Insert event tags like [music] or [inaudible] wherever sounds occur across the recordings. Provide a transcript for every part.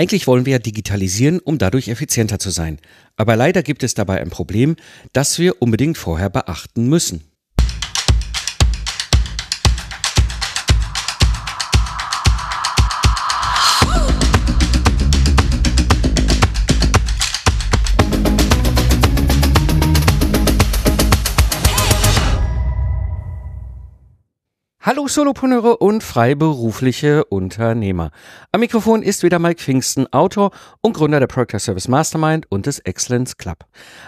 Eigentlich wollen wir ja digitalisieren, um dadurch effizienter zu sein. Aber leider gibt es dabei ein Problem, das wir unbedingt vorher beachten müssen. Hallo Solopreneure und freiberufliche Unternehmer. Am Mikrofon ist wieder Mike Pfingsten, Autor und Gründer der Project Service Mastermind und des Excellence Club.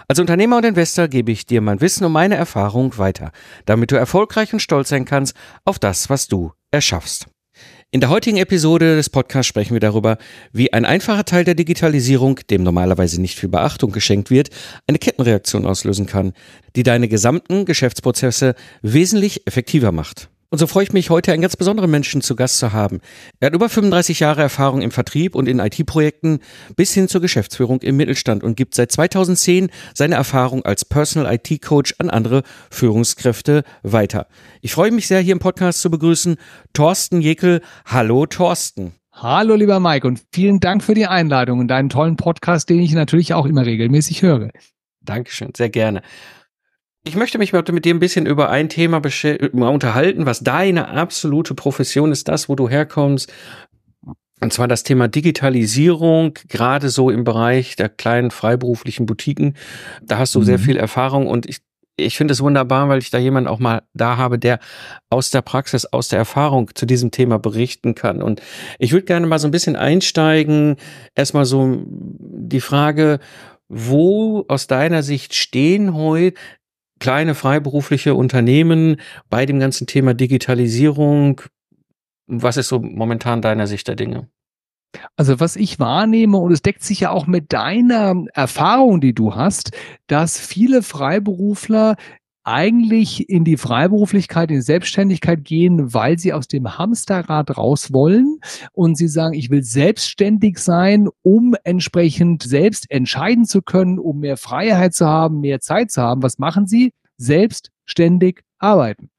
Als Unternehmer und Investor gebe ich dir mein Wissen und meine Erfahrung weiter, damit du erfolgreich und stolz sein kannst auf das, was du erschaffst. In der heutigen Episode des Podcasts sprechen wir darüber, wie ein einfacher Teil der Digitalisierung, dem normalerweise nicht viel Beachtung geschenkt wird, eine Kettenreaktion auslösen kann, die deine gesamten Geschäftsprozesse wesentlich effektiver macht. Und so freue ich mich, heute einen ganz besonderen Menschen zu Gast zu haben. Er hat über 35 Jahre Erfahrung im Vertrieb und in IT-Projekten bis hin zur Geschäftsführung im Mittelstand und gibt seit 2010 seine Erfahrung als Personal IT-Coach an andere Führungskräfte weiter. Ich freue mich sehr, hier im Podcast zu begrüßen Thorsten Jekel. Hallo Thorsten. Hallo lieber Mike und vielen Dank für die Einladung und deinen tollen Podcast, den ich natürlich auch immer regelmäßig höre. Dankeschön, sehr gerne. Ich möchte mich heute mit dir ein bisschen über ein Thema unterhalten, was deine absolute Profession ist, das, wo du herkommst. Und zwar das Thema Digitalisierung, gerade so im Bereich der kleinen freiberuflichen Boutiquen. Da hast du mhm. sehr viel Erfahrung und ich, ich finde es wunderbar, weil ich da jemanden auch mal da habe, der aus der Praxis, aus der Erfahrung zu diesem Thema berichten kann. Und ich würde gerne mal so ein bisschen einsteigen. Erstmal so die Frage, wo aus deiner Sicht stehen heute kleine freiberufliche Unternehmen bei dem ganzen Thema Digitalisierung? Was ist so momentan deiner Sicht der Dinge? Also was ich wahrnehme, und es deckt sich ja auch mit deiner Erfahrung, die du hast, dass viele Freiberufler eigentlich in die Freiberuflichkeit, in die Selbstständigkeit gehen, weil sie aus dem Hamsterrad raus wollen und sie sagen, ich will selbstständig sein, um entsprechend selbst entscheiden zu können, um mehr Freiheit zu haben, mehr Zeit zu haben. Was machen sie? Selbstständig arbeiten.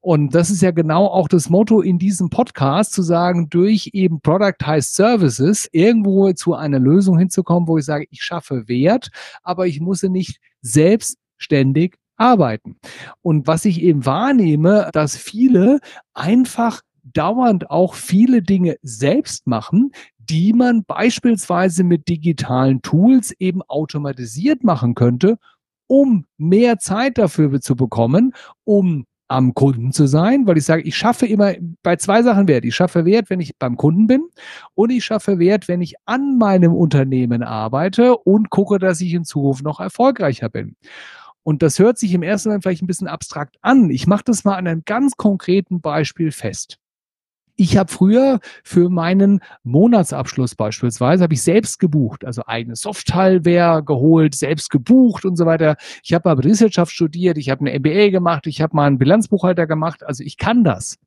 Und das ist ja genau auch das Motto in diesem Podcast, zu sagen, durch eben Productized Services irgendwo zu einer Lösung hinzukommen, wo ich sage, ich schaffe Wert, aber ich muss nicht selbstständig arbeiten. Und was ich eben wahrnehme, dass viele einfach dauernd auch viele Dinge selbst machen, die man beispielsweise mit digitalen Tools eben automatisiert machen könnte, um mehr Zeit dafür zu bekommen, um am Kunden zu sein, weil ich sage, ich schaffe immer bei zwei Sachen Wert. Ich schaffe Wert, wenn ich beim Kunden bin und ich schaffe Wert, wenn ich an meinem Unternehmen arbeite und gucke, dass ich in Zukunft noch erfolgreicher bin. Und das hört sich im ersten Moment vielleicht ein bisschen abstrakt an. Ich mache das mal an einem ganz konkreten Beispiel fest. Ich habe früher für meinen Monatsabschluss beispielsweise, habe ich selbst gebucht, also eigene Software geholt, selbst gebucht und so weiter. Ich habe aber Betriebswirtschaft studiert, ich habe eine MBA gemacht, ich habe mal einen Bilanzbuchhalter gemacht, also ich kann das.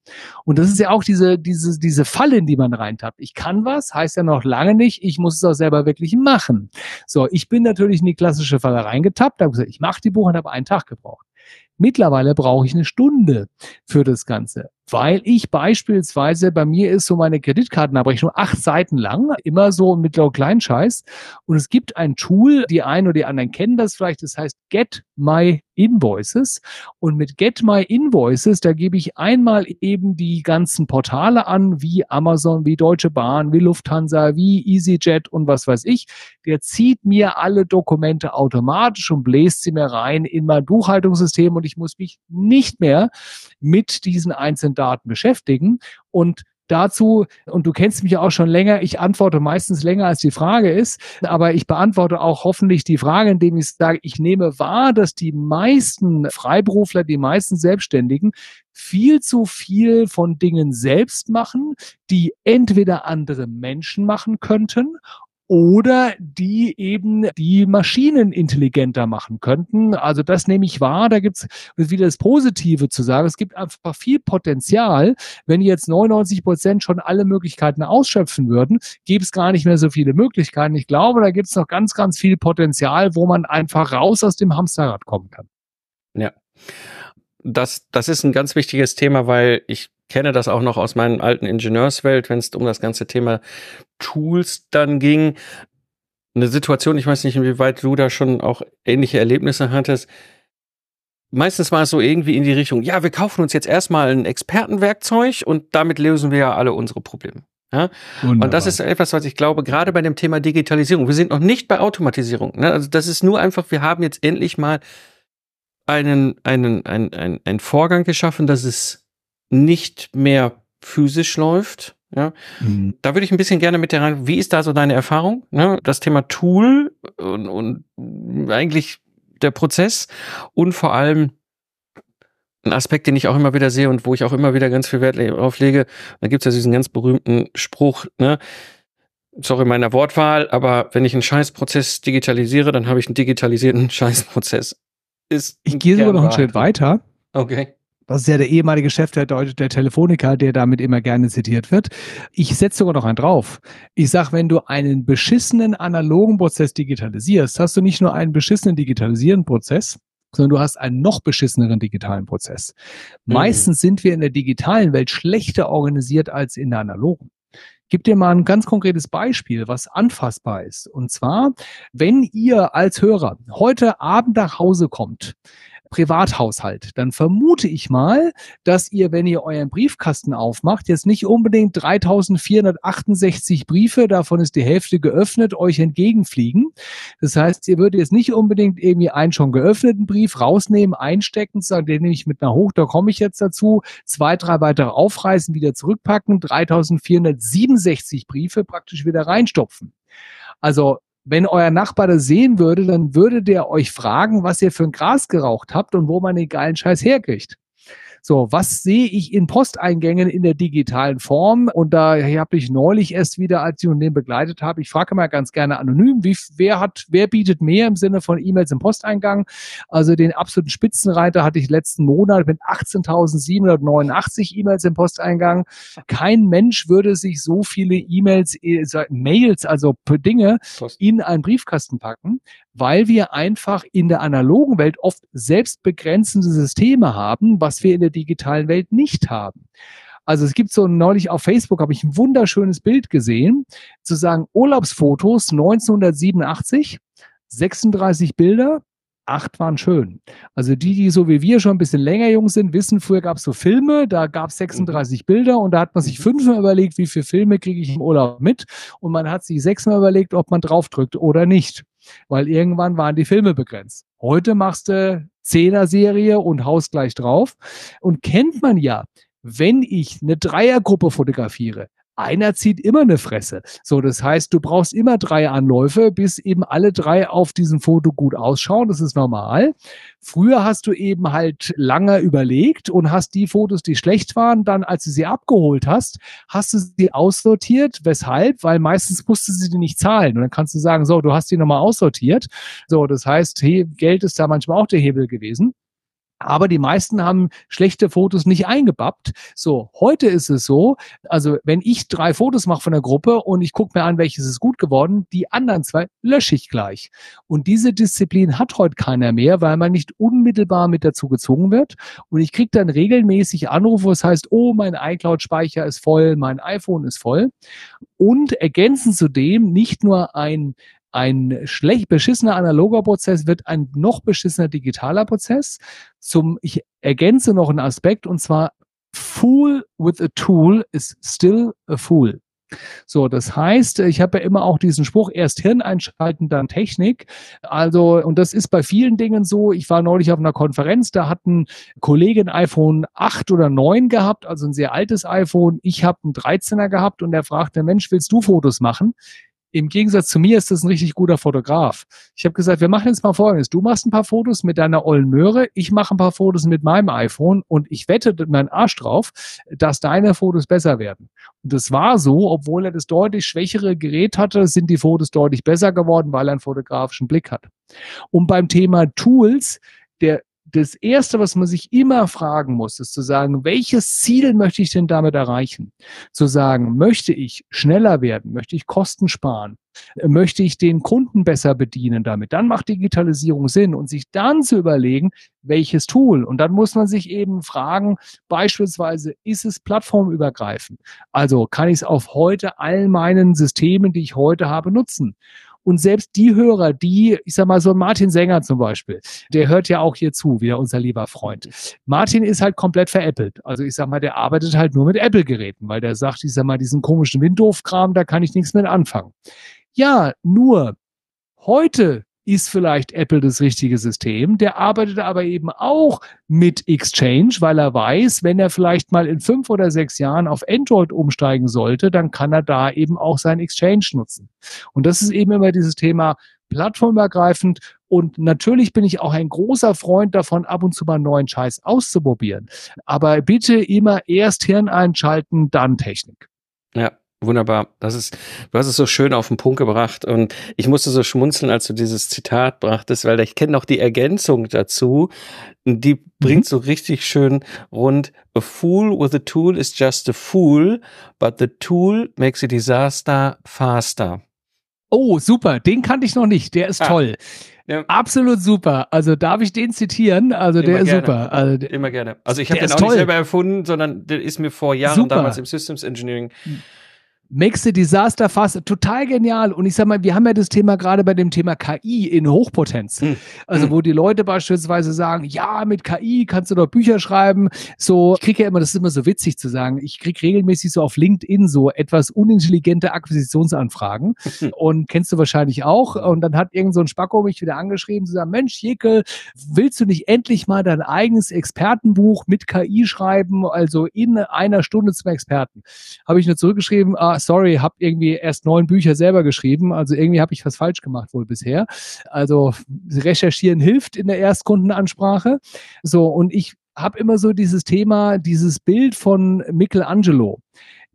Und das ist ja auch diese, diese, diese Falle, in die man reintappt. Ich kann was, heißt ja noch lange nicht, ich muss es auch selber wirklich machen. So, ich bin natürlich in die klassische Falle reingetappt, habe gesagt, ich mache die Buchhaltung, habe einen Tag gebraucht. Mittlerweile brauche ich eine Stunde für das Ganze weil ich beispielsweise, bei mir ist so meine Kreditkartenabrechnung acht Seiten lang, immer so mit so Kleinscheiß. Und es gibt ein Tool, die einen oder die anderen kennen das vielleicht, das heißt Get My Invoices. Und mit Get My Invoices, da gebe ich einmal eben die ganzen Portale an, wie Amazon, wie Deutsche Bahn, wie Lufthansa, wie EasyJet und was weiß ich. Der zieht mir alle Dokumente automatisch und bläst sie mir rein in mein Buchhaltungssystem und ich muss mich nicht mehr mit diesen einzelnen Daten beschäftigen. Und dazu, und du kennst mich ja auch schon länger, ich antworte meistens länger als die Frage ist, aber ich beantworte auch hoffentlich die Frage, indem ich sage, ich nehme wahr, dass die meisten Freiberufler, die meisten Selbstständigen viel zu viel von Dingen selbst machen, die entweder andere Menschen machen könnten oder die eben die Maschinen intelligenter machen könnten. Also das nehme ich wahr. Da gibt es wieder das Positive zu sagen. Es gibt einfach viel Potenzial. Wenn jetzt 99 Prozent schon alle Möglichkeiten ausschöpfen würden, gäbe es gar nicht mehr so viele Möglichkeiten. Ich glaube, da gibt es noch ganz, ganz viel Potenzial, wo man einfach raus aus dem Hamsterrad kommen kann. Ja. Das, das ist ein ganz wichtiges Thema, weil ich kenne das auch noch aus meinen alten Ingenieurswelt, wenn es um das ganze Thema Tools dann ging. Eine Situation, ich weiß nicht, inwieweit du da schon auch ähnliche Erlebnisse hattest. Meistens war es so irgendwie in die Richtung, ja, wir kaufen uns jetzt erstmal ein Expertenwerkzeug und damit lösen wir ja alle unsere Probleme. Ja? Und das ist etwas, was ich glaube, gerade bei dem Thema Digitalisierung, wir sind noch nicht bei Automatisierung. Ne? Also das ist nur einfach, wir haben jetzt endlich mal einen, einen, einen, einen, einen Vorgang geschaffen, dass es nicht mehr physisch läuft. Ja, mhm. da würde ich ein bisschen gerne mit dir rein. Wie ist da so deine Erfahrung? Ne? Das Thema Tool und, und eigentlich der Prozess und vor allem ein Aspekt, den ich auch immer wieder sehe und wo ich auch immer wieder ganz viel Wert drauf lege. Da gibt es ja diesen ganz berühmten Spruch, ne? Sorry meiner Wortwahl, aber wenn ich einen Scheißprozess digitalisiere, dann habe ich einen digitalisierten [laughs] Scheißprozess. Ist ich gehe sogar noch einen Schritt weiter. Okay. Das ist ja der ehemalige Chef der, der Telefoniker, der damit immer gerne zitiert wird. Ich setze sogar noch einen drauf. Ich sag, wenn du einen beschissenen analogen Prozess digitalisierst, hast du nicht nur einen beschissenen digitalisierenden Prozess, sondern du hast einen noch beschisseneren digitalen Prozess. Mhm. Meistens sind wir in der digitalen Welt schlechter organisiert als in der analogen. Gib dir mal ein ganz konkretes Beispiel, was anfassbar ist. Und zwar, wenn ihr als Hörer heute Abend nach Hause kommt, Privathaushalt, dann vermute ich mal, dass ihr, wenn ihr euren Briefkasten aufmacht, jetzt nicht unbedingt 3468 Briefe, davon ist die Hälfte geöffnet, euch entgegenfliegen. Das heißt, ihr würdet jetzt nicht unbedingt irgendwie einen schon geöffneten Brief rausnehmen, einstecken, sagen, den nehme ich mit nach hoch, da komme ich jetzt dazu, zwei, drei weitere aufreißen, wieder zurückpacken, 3467 Briefe praktisch wieder reinstopfen. Also wenn euer Nachbar das sehen würde, dann würde der euch fragen, was ihr für ein Gras geraucht habt und wo man den geilen Scheiß herkriegt. So, was sehe ich in Posteingängen in der digitalen Form? Und da habe ich neulich erst wieder, als ich den begleitet habe, ich frage mal ganz gerne anonym, wie, wer hat, wer bietet mehr im Sinne von E-Mails im Posteingang? Also den absoluten Spitzenreiter hatte ich letzten Monat mit 18.789 E-Mails im Posteingang. Kein Mensch würde sich so viele E-Mails, äh, Mails, also Dinge in einen Briefkasten packen weil wir einfach in der analogen Welt oft selbstbegrenzende Systeme haben, was wir in der digitalen Welt nicht haben. Also es gibt so neulich auf Facebook habe ich ein wunderschönes Bild gesehen, zu sagen Urlaubsfotos 1987, 36 Bilder, acht waren schön. Also die, die so wie wir schon ein bisschen länger jung sind, wissen, früher gab es so Filme, da gab es 36 Bilder und da hat man sich fünfmal überlegt, wie viele Filme kriege ich im Urlaub mit und man hat sich sechsmal überlegt, ob man draufdrückt oder nicht weil irgendwann waren die Filme begrenzt. Heute machst du Zehner-Serie und haust gleich drauf. Und kennt man ja, wenn ich eine Dreiergruppe fotografiere, einer zieht immer eine Fresse. So, das heißt, du brauchst immer drei Anläufe, bis eben alle drei auf diesem Foto gut ausschauen. Das ist normal. Früher hast du eben halt lange überlegt und hast die Fotos, die schlecht waren, dann, als du sie abgeholt hast, hast du sie aussortiert. Weshalb? Weil meistens musste sie die nicht zahlen. Und dann kannst du sagen, so, du hast die nochmal aussortiert. So, das heißt, Geld ist da manchmal auch der Hebel gewesen. Aber die meisten haben schlechte Fotos nicht eingebappt. So, heute ist es so, also wenn ich drei Fotos mache von der Gruppe und ich gucke mir an, welches ist gut geworden, die anderen zwei lösche ich gleich. Und diese Disziplin hat heute keiner mehr, weil man nicht unmittelbar mit dazu gezwungen wird. Und ich kriege dann regelmäßig Anrufe, wo es heißt, oh, mein iCloud-Speicher ist voll, mein iPhone ist voll. Und ergänzen zudem nicht nur ein ein schlecht beschissener analoger Prozess wird ein noch beschissener digitaler Prozess. Zum, ich ergänze noch einen Aspekt und zwar Fool with a tool is still a fool. So, das heißt, ich habe ja immer auch diesen Spruch, erst Hirn einschalten, dann Technik. Also, und das ist bei vielen Dingen so. Ich war neulich auf einer Konferenz, da hat ein Kollege ein iPhone 8 oder 9 gehabt, also ein sehr altes iPhone. Ich habe ein 13er gehabt und er fragte, Mensch, willst du Fotos machen? Im Gegensatz zu mir ist das ein richtig guter Fotograf. Ich habe gesagt, wir machen jetzt mal Folgendes. Du machst ein paar Fotos mit deiner ollen Möhre, ich mache ein paar Fotos mit meinem iPhone und ich wette meinen Arsch drauf, dass deine Fotos besser werden. Und das war so, obwohl er das deutlich schwächere Gerät hatte, sind die Fotos deutlich besser geworden, weil er einen fotografischen Blick hat. Und beim Thema Tools, der das Erste, was man sich immer fragen muss, ist zu sagen, welches Ziel möchte ich denn damit erreichen? Zu sagen, möchte ich schneller werden? Möchte ich Kosten sparen? Möchte ich den Kunden besser bedienen damit? Dann macht Digitalisierung Sinn und sich dann zu überlegen, welches Tool. Und dann muss man sich eben fragen, beispielsweise, ist es plattformübergreifend? Also kann ich es auf heute all meinen Systemen, die ich heute habe, nutzen? Und selbst die Hörer, die, ich sag mal, so Martin Sänger zum Beispiel, der hört ja auch hier zu, wieder unser lieber Freund. Martin ist halt komplett veräppelt. Also ich sag mal, der arbeitet halt nur mit Apple-Geräten, weil der sagt, ich sag mal, diesen komischen Windows-Kram, da kann ich nichts mit anfangen. Ja, nur heute ist vielleicht Apple das richtige System. Der arbeitet aber eben auch mit Exchange, weil er weiß, wenn er vielleicht mal in fünf oder sechs Jahren auf Android umsteigen sollte, dann kann er da eben auch sein Exchange nutzen. Und das ist eben immer dieses Thema plattformübergreifend. Und natürlich bin ich auch ein großer Freund davon, ab und zu mal neuen Scheiß auszuprobieren. Aber bitte immer erst Hirn einschalten, dann Technik. Ja, Wunderbar. Das ist, du hast es so schön auf den Punkt gebracht und ich musste so schmunzeln, als du dieses Zitat brachtest, weil ich kenne noch die Ergänzung dazu. Die mhm. bringt so richtig schön rund. A fool with a tool is just a fool, but the tool makes a disaster faster. Oh, super. Den kannte ich noch nicht. Der ist ah. toll. Ja. Absolut super. Also darf ich den zitieren? Also Immer der ist super. Also, Immer gerne. Also ich habe den auch toll. nicht selber erfunden, sondern der ist mir vor Jahren super. damals im Systems Engineering hm. Makes the Disaster Fast total genial. Und ich sag mal, wir haben ja das Thema gerade bei dem Thema KI in Hochpotenz. Hm. Also, hm. wo die Leute beispielsweise sagen, ja, mit KI kannst du doch Bücher schreiben. So, ich kriege ja immer, das ist immer so witzig zu sagen, ich kriege regelmäßig so auf LinkedIn so etwas unintelligente Akquisitionsanfragen. Hm. [laughs] Und kennst du wahrscheinlich auch. Und dann hat irgend so ein Spacko mich wieder angeschrieben, zu sagen, Mensch, Jekel, willst du nicht endlich mal dein eigenes Expertenbuch mit KI schreiben? Also in einer Stunde zum Experten. Habe ich nur zurückgeschrieben, ah, sorry, habe irgendwie erst neun Bücher selber geschrieben, also irgendwie habe ich was falsch gemacht wohl bisher. Also recherchieren hilft in der Erstkundenansprache. So, und ich habe immer so dieses Thema, dieses Bild von Michelangelo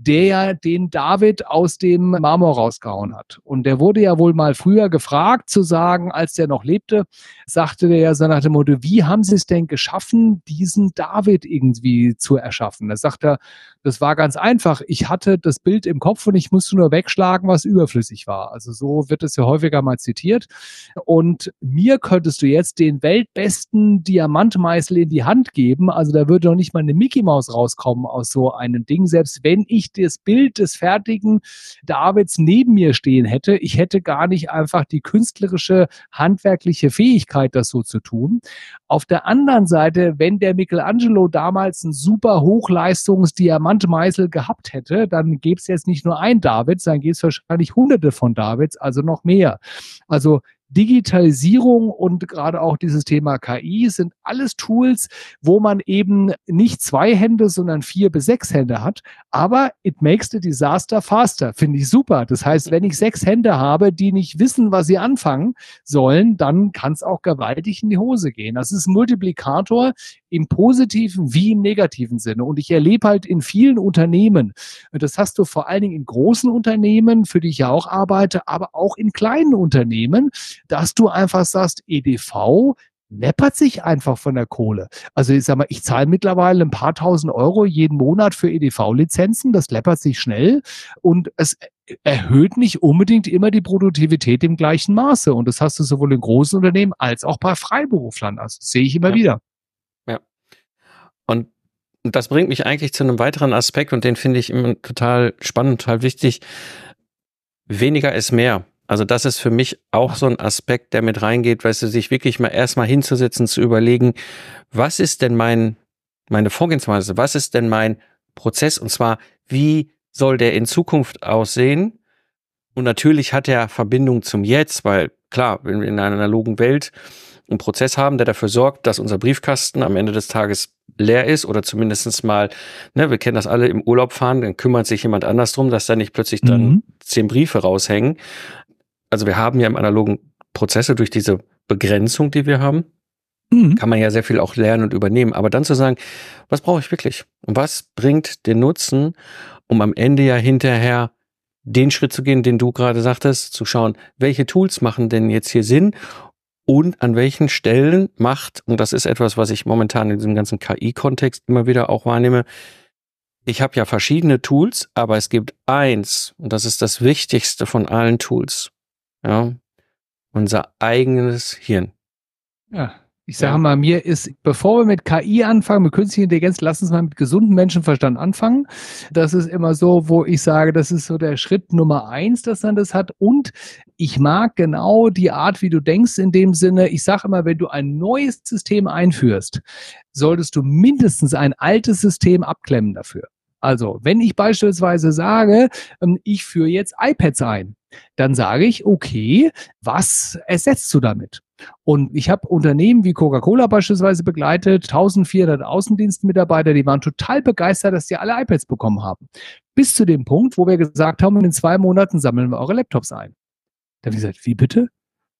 der ja den David aus dem Marmor rausgehauen hat. Und der wurde ja wohl mal früher gefragt zu sagen, als der noch lebte, sagte der ja so nach dem Motto, wie haben Sie es denn geschaffen, diesen David irgendwie zu erschaffen? Da sagt er, das war ganz einfach. Ich hatte das Bild im Kopf und ich musste nur wegschlagen, was überflüssig war. Also so wird es ja häufiger mal zitiert. Und mir könntest du jetzt den weltbesten Diamantmeißel in die Hand geben. Also da würde doch nicht mal eine Mickey Maus rauskommen aus so einem Ding, selbst wenn ich das Bild des fertigen Davids neben mir stehen hätte. Ich hätte gar nicht einfach die künstlerische, handwerkliche Fähigkeit, das so zu tun. Auf der anderen Seite, wenn der Michelangelo damals einen super Hochleistungs-Diamantmeißel gehabt hätte, dann gäbe es jetzt nicht nur ein Davids, dann gäbe es wahrscheinlich hunderte von Davids, also noch mehr. Also Digitalisierung und gerade auch dieses Thema KI sind alles Tools, wo man eben nicht zwei Hände, sondern vier bis sechs Hände hat. Aber it makes the disaster faster. Finde ich super. Das heißt, wenn ich sechs Hände habe, die nicht wissen, was sie anfangen sollen, dann kann es auch gewaltig in die Hose gehen. Das ist ein Multiplikator im positiven wie im negativen Sinne. Und ich erlebe halt in vielen Unternehmen, das hast du vor allen Dingen in großen Unternehmen, für die ich ja auch arbeite, aber auch in kleinen Unternehmen, dass du einfach sagst, EDV läppert sich einfach von der Kohle. Also ich sag mal, ich zahle mittlerweile ein paar tausend Euro jeden Monat für EDV-Lizenzen, das läppert sich schnell und es erhöht nicht unbedingt immer die Produktivität im gleichen Maße. Und das hast du sowohl in großen Unternehmen als auch bei Freiberuflern. Also das sehe ich immer ja. wieder. Ja. Und das bringt mich eigentlich zu einem weiteren Aspekt und den finde ich immer total spannend, total wichtig. Weniger ist mehr. Also das ist für mich auch so ein Aspekt, der mit reingeht, weißt du, sich wirklich mal erstmal hinzusetzen, zu überlegen, was ist denn mein, meine Vorgehensweise, was ist denn mein Prozess und zwar, wie soll der in Zukunft aussehen? Und natürlich hat er Verbindung zum Jetzt, weil klar, wenn wir in einer analogen Welt einen Prozess haben, der dafür sorgt, dass unser Briefkasten am Ende des Tages leer ist oder zumindestens mal, ne, wir kennen das alle im Urlaub fahren, dann kümmert sich jemand anders drum, dass da nicht plötzlich dann mhm. zehn Briefe raushängen also wir haben ja im analogen Prozesse durch diese Begrenzung, die wir haben, mhm. kann man ja sehr viel auch lernen und übernehmen. Aber dann zu sagen, was brauche ich wirklich? Und was bringt den Nutzen, um am Ende ja hinterher den Schritt zu gehen, den du gerade sagtest, zu schauen, welche Tools machen denn jetzt hier Sinn und an welchen Stellen macht, und das ist etwas, was ich momentan in diesem ganzen KI-Kontext immer wieder auch wahrnehme, ich habe ja verschiedene Tools, aber es gibt eins, und das ist das wichtigste von allen Tools, ja, unser eigenes Hirn. Ja. Ich sage ja. mal, mir ist, bevor wir mit KI anfangen, mit künstlicher Intelligenz, lass uns mal mit gesundem Menschenverstand anfangen. Das ist immer so, wo ich sage, das ist so der Schritt Nummer eins, dass man das hat. Und ich mag genau die Art, wie du denkst in dem Sinne. Ich sage immer, wenn du ein neues System einführst, solltest du mindestens ein altes System abklemmen dafür. Also, wenn ich beispielsweise sage, ähm, ich führe jetzt iPads ein, dann sage ich, okay, was ersetzt du damit? Und ich habe Unternehmen wie Coca-Cola beispielsweise begleitet, 1400 Außendienstmitarbeiter, die waren total begeistert, dass sie alle iPads bekommen haben. Bis zu dem Punkt, wo wir gesagt haben, in zwei Monaten sammeln wir eure Laptops ein. Da habe ich gesagt, wie bitte?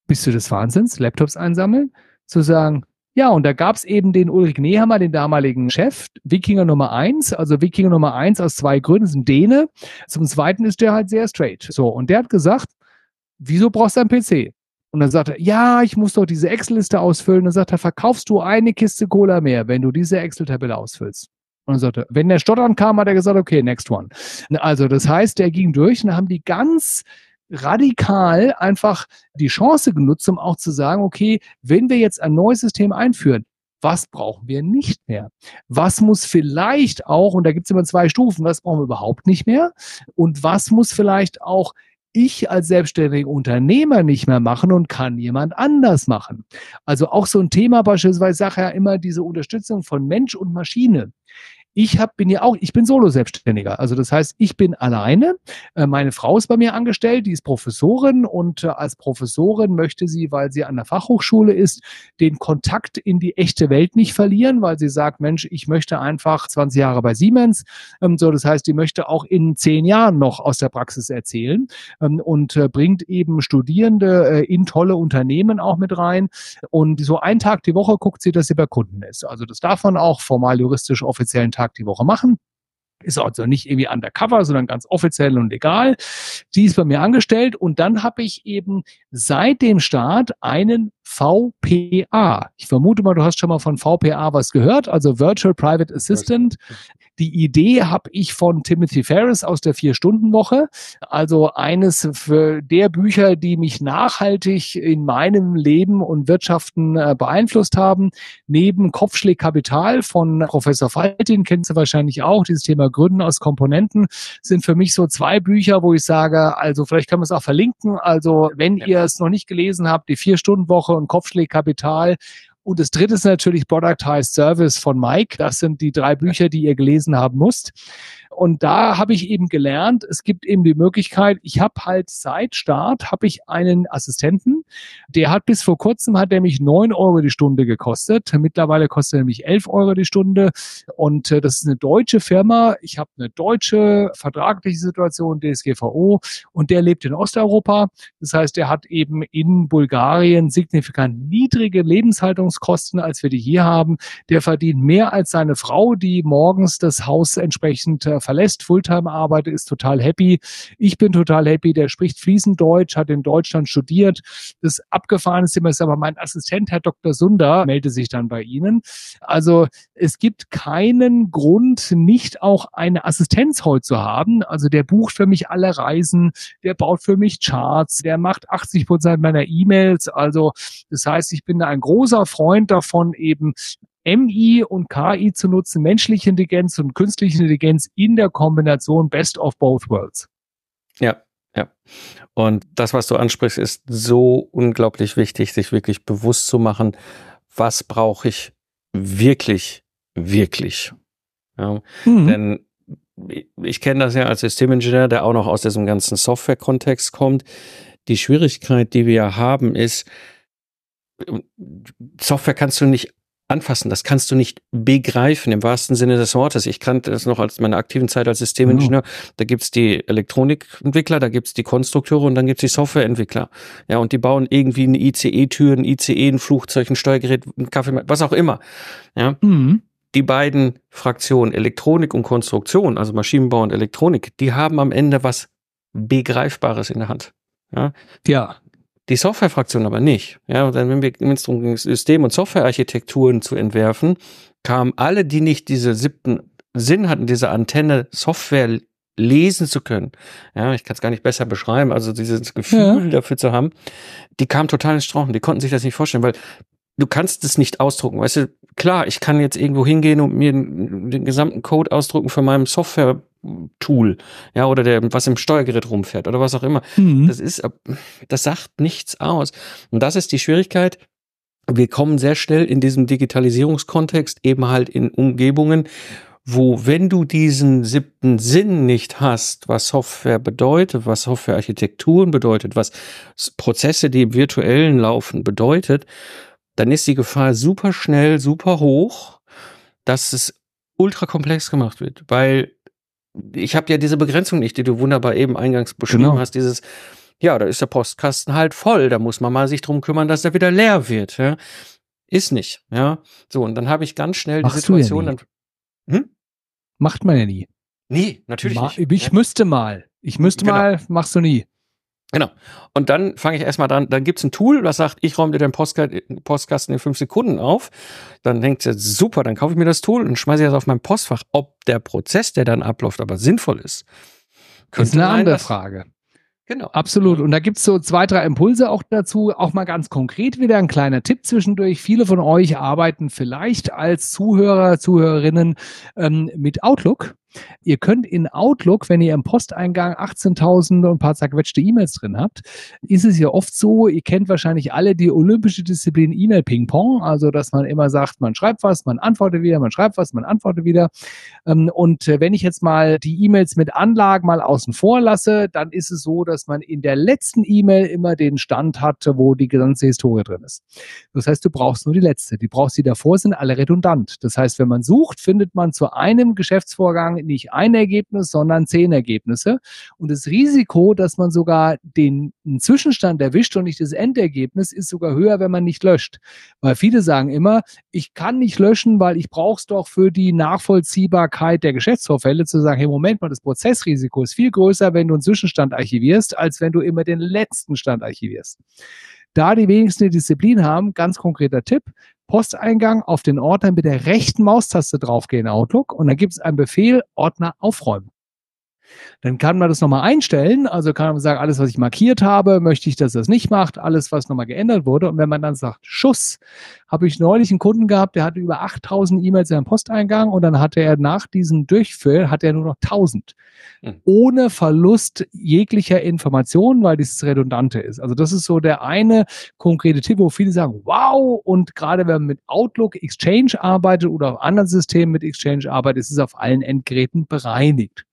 Bist du des Wahnsinns, Laptops einsammeln? Zu sagen, ja, und da gab's eben den Ulrich Nehammer, den damaligen Chef, Wikinger Nummer eins. Also Wikinger Nummer eins aus zwei Gründen, ein Däne. Zum Zweiten ist der halt sehr straight. So, und der hat gesagt, wieso brauchst du einen PC? Und dann sagt er, ja, ich muss doch diese Excel-Liste ausfüllen. Und dann sagt er, verkaufst du eine Kiste Cola mehr, wenn du diese Excel-Tabelle ausfüllst? Und dann sagt er, wenn der Stottern kam, hat er gesagt, okay, next one. Also das heißt, der ging durch und haben die ganz radikal einfach die Chance genutzt, um auch zu sagen, okay, wenn wir jetzt ein neues System einführen, was brauchen wir nicht mehr? Was muss vielleicht auch, und da gibt es immer zwei Stufen, was brauchen wir überhaupt nicht mehr? Und was muss vielleicht auch ich als selbstständiger Unternehmer nicht mehr machen und kann jemand anders machen. Also auch so ein Thema beispielsweise, sage ja immer diese Unterstützung von Mensch und Maschine ich hab, bin ja auch, ich bin Solo-Selbstständiger. Also das heißt, ich bin alleine. Äh, meine Frau ist bei mir angestellt, die ist Professorin und äh, als Professorin möchte sie, weil sie an der Fachhochschule ist, den Kontakt in die echte Welt nicht verlieren, weil sie sagt, Mensch, ich möchte einfach 20 Jahre bei Siemens. Ähm, so, das heißt, die möchte auch in zehn Jahren noch aus der Praxis erzählen ähm, und äh, bringt eben Studierende in tolle Unternehmen auch mit rein. Und so einen Tag die Woche guckt sie, dass sie bei Kunden ist. Also das darf man auch formal juristisch offiziellen Tag Tag die Woche machen. Ist also nicht irgendwie undercover, sondern ganz offiziell und legal. Die ist bei mir angestellt und dann habe ich eben seit dem Start einen VPA. Ich vermute mal, du hast schon mal von VPA was gehört, also Virtual Private Assistant. Die Idee habe ich von Timothy Ferris aus der Vier-Stunden-Woche. Also eines der Bücher, die mich nachhaltig in meinem Leben und Wirtschaften äh, beeinflusst haben. Neben Kopfschläg Kapital von Professor Faltin, kennst du wahrscheinlich auch, dieses Thema Gründen aus Komponenten, sind für mich so zwei Bücher, wo ich sage, also vielleicht kann man es auch verlinken. Also wenn ihr es noch nicht gelesen habt, die Vier-Stunden-Woche und Kopfschläg Kapital und das dritte ist natürlich Productized Service von Mike. Das sind die drei Bücher, die ihr gelesen haben müsst. Und da habe ich eben gelernt, es gibt eben die Möglichkeit, ich habe halt seit Start, habe ich einen Assistenten, der hat bis vor kurzem, hat er mich neun Euro die Stunde gekostet. Mittlerweile kostet er mich elf Euro die Stunde. Und äh, das ist eine deutsche Firma. Ich habe eine deutsche vertragliche Situation, DSGVO, und der lebt in Osteuropa. Das heißt, er hat eben in Bulgarien signifikant niedrige Lebenshaltungskosten, als wir die hier haben. Der verdient mehr als seine Frau, die morgens das Haus entsprechend äh, verlässt, Fulltime arbeitet, ist total happy. Ich bin total happy, der spricht fließend Deutsch, hat in Deutschland studiert. Das abgefahrene Thema ist aber mein Assistent, Herr Dr. Sunder, meldet sich dann bei Ihnen. Also es gibt keinen Grund, nicht auch eine Assistenz heute zu haben. Also der bucht für mich alle Reisen, der baut für mich Charts, der macht 80 Prozent meiner E-Mails. Also das heißt, ich bin ein großer Freund davon, eben MI und KI zu nutzen, menschliche Intelligenz und künstliche Intelligenz in der Kombination Best of Both Worlds. Ja, ja. Und das, was du ansprichst, ist so unglaublich wichtig, sich wirklich bewusst zu machen, was brauche ich wirklich, wirklich. Ja, mhm. Denn ich kenne das ja als Systemingenieur, der auch noch aus diesem ganzen Software-Kontext kommt. Die Schwierigkeit, die wir haben, ist, Software kannst du nicht anfassen. Das kannst du nicht begreifen im wahrsten Sinne des Wortes. Ich kannte das noch als meiner aktiven Zeit als Systemingenieur. Genau. Da gibt's die Elektronikentwickler, da gibt's die Konstrukteure und dann gibt's die Softwareentwickler. Ja, und die bauen irgendwie eine ICE-Tür, ein ICE, ein Flugzeug, ein Steuergerät, ein Kaffee, was auch immer. Ja. Mhm. Die beiden Fraktionen Elektronik und Konstruktion, also Maschinenbau und Elektronik, die haben am Ende was Begreifbares in der Hand. Ja. ja Die Softwarefraktion aber nicht. Ja, und dann, wenn wir wenn es darum ging, System- und Softwarearchitekturen zu entwerfen, kamen alle, die nicht diese siebten Sinn hatten, diese Antenne Software lesen zu können. Ja, ich kann es gar nicht besser beschreiben, also dieses Gefühl ja. dafür zu haben, die kamen total ins Strauchen, die konnten sich das nicht vorstellen, weil du kannst es nicht ausdrucken. Weißt du, klar, ich kann jetzt irgendwo hingehen und mir den, den gesamten Code ausdrucken von meinem Software Tool, ja, oder der, was im Steuergerät rumfährt oder was auch immer. Mhm. Das ist, das sagt nichts aus. Und das ist die Schwierigkeit. Wir kommen sehr schnell in diesem Digitalisierungskontext eben halt in Umgebungen, wo, wenn du diesen siebten Sinn nicht hast, was Software bedeutet, was Softwarearchitekturen bedeutet, was Prozesse, die im virtuellen laufen, bedeutet, dann ist die Gefahr super schnell, super hoch, dass es ultra komplex gemacht wird, weil ich habe ja diese Begrenzung nicht, die du wunderbar eben eingangs beschrieben genau. hast, dieses ja, da ist der Postkasten halt voll, da muss man mal sich drum kümmern, dass er wieder leer wird, ja. Ist nicht, ja. So, und dann habe ich ganz schnell Machst die Situation, ja hm? Macht man ja nie. Nee, natürlich Ma nicht. Ich müsste mal. Ich müsste genau. mal, machst du nie. Genau. Und dann fange ich erstmal dran, dann gibt's ein Tool, das sagt, ich räume dir den Postkasten in fünf Sekunden auf. Dann denkt ihr, super, dann kaufe ich mir das Tool und schmeiße das auf mein Postfach. Ob der Prozess, der dann abläuft, aber sinnvoll ist. Das ist eine andere Frage. Genau. Absolut. Und da gibt's so zwei, drei Impulse auch dazu. Auch mal ganz konkret wieder ein kleiner Tipp zwischendurch. Viele von euch arbeiten vielleicht als Zuhörer, Zuhörerinnen ähm, mit Outlook. Ihr könnt in Outlook, wenn ihr im Posteingang 18.000 und ein paar zerquetschte E-Mails drin habt, ist es ja oft so, ihr kennt wahrscheinlich alle die olympische Disziplin E-Mail-Ping-Pong, also dass man immer sagt, man schreibt was, man antwortet wieder, man schreibt was, man antwortet wieder. Ähm, und äh, wenn ich jetzt mal die E-Mails mit Anlagen mal außen vor lasse, dann ist es so, dass man in der letzten E-Mail immer den Stand hat, wo die ganze Historie drin ist. Das heißt, du brauchst nur die letzte. Die brauchst die davor, sind alle redundant. Das heißt, wenn man sucht, findet man zu einem Geschäftsvorgang nicht ein Ergebnis, sondern zehn Ergebnisse. Und das Risiko, dass man sogar den Zwischenstand erwischt und nicht das Endergebnis, ist sogar höher, wenn man nicht löscht. Weil viele sagen immer, ich kann nicht löschen, weil ich brauche es doch für die Nachvollziehbarkeit der Geschäftsvorfälle zu sagen, hey, Moment mal, das Prozessrisiko ist viel größer, wenn du einen Zwischenstand archivierst, als wenn du immer den letzten Stand archivierst. Da die wenigsten Disziplin haben, ganz konkreter Tipp, Posteingang auf den Ordner mit der rechten Maustaste draufgehen Outlook und dann gibt es einen Befehl Ordner aufräumen. Dann kann man das nochmal einstellen. Also kann man sagen, alles, was ich markiert habe, möchte ich, dass das nicht macht. Alles, was nochmal geändert wurde. Und wenn man dann sagt, Schuss, habe ich neulich einen Kunden gehabt, der hatte über 8000 E-Mails in einem Posteingang und dann hatte er nach diesem Durchfüll, hat er nur noch 1000. Mhm. Ohne Verlust jeglicher Informationen, weil dieses Redundante ist. Also das ist so der eine konkrete Tipp, wo viele sagen, wow, und gerade wenn man mit Outlook Exchange arbeitet oder auf anderen Systemen mit Exchange arbeitet, ist es auf allen Endgeräten bereinigt.